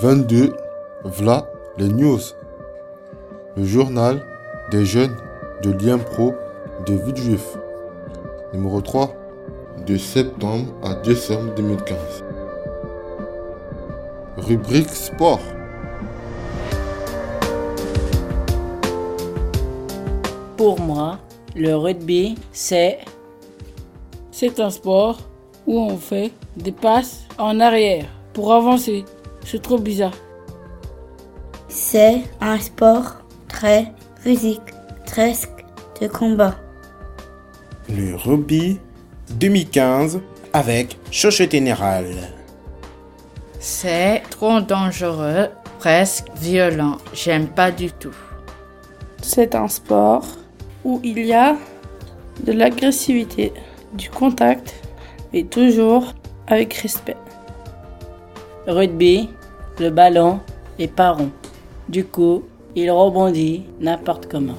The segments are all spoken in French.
22. V'là les news. Le journal des jeunes de Lien Pro de Villejuif. Numéro 3. De septembre à décembre 2015. Rubrique sport. Pour moi, le rugby, c'est C'est un sport où on fait des passes en arrière pour avancer. C'est trop bizarre. C'est un sport très physique, presque de combat. Le rugby 2015 avec Choche Général. c'est trop dangereux, presque violent. J'aime pas du tout. C'est un sport où il y a de l'agressivité, du contact, mais toujours avec respect. Rugby, le ballon est pas rond. Du coup, il rebondit n'importe comment.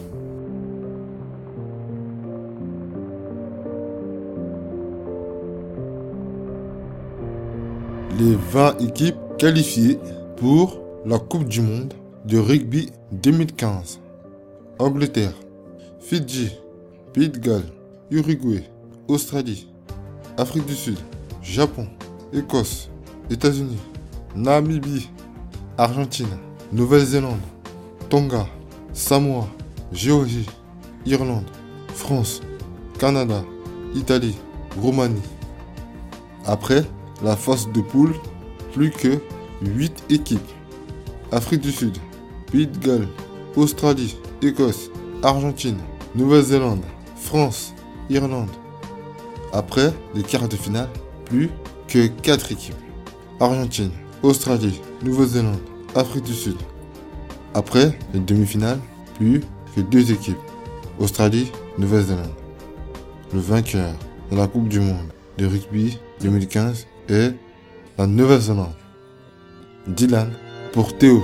Les 20 équipes qualifiées pour la Coupe du Monde de rugby 2015. Angleterre, Fidji, Pays de Galles, Uruguay, Australie, Afrique du Sud, Japon, Écosse, États-Unis, Namibie, Argentine, Nouvelle-Zélande, Tonga, Samoa, Géorgie, Irlande, France, Canada, Italie, Roumanie. Après la phase de poule, plus que 8 équipes. Afrique du Sud, Pays de Galles, Australie, Écosse, Argentine, Nouvelle-Zélande, France, Irlande. Après les quarts de finale, plus que 4 équipes. Argentine, Australie, Nouvelle-Zélande, Afrique du Sud. Après les demi-finales, plus que 2 équipes. Australie, Nouvelle-Zélande. Le vainqueur de la Coupe du Monde de rugby 2015 est la Nouvelle-Zélande. Dylan pour Théo.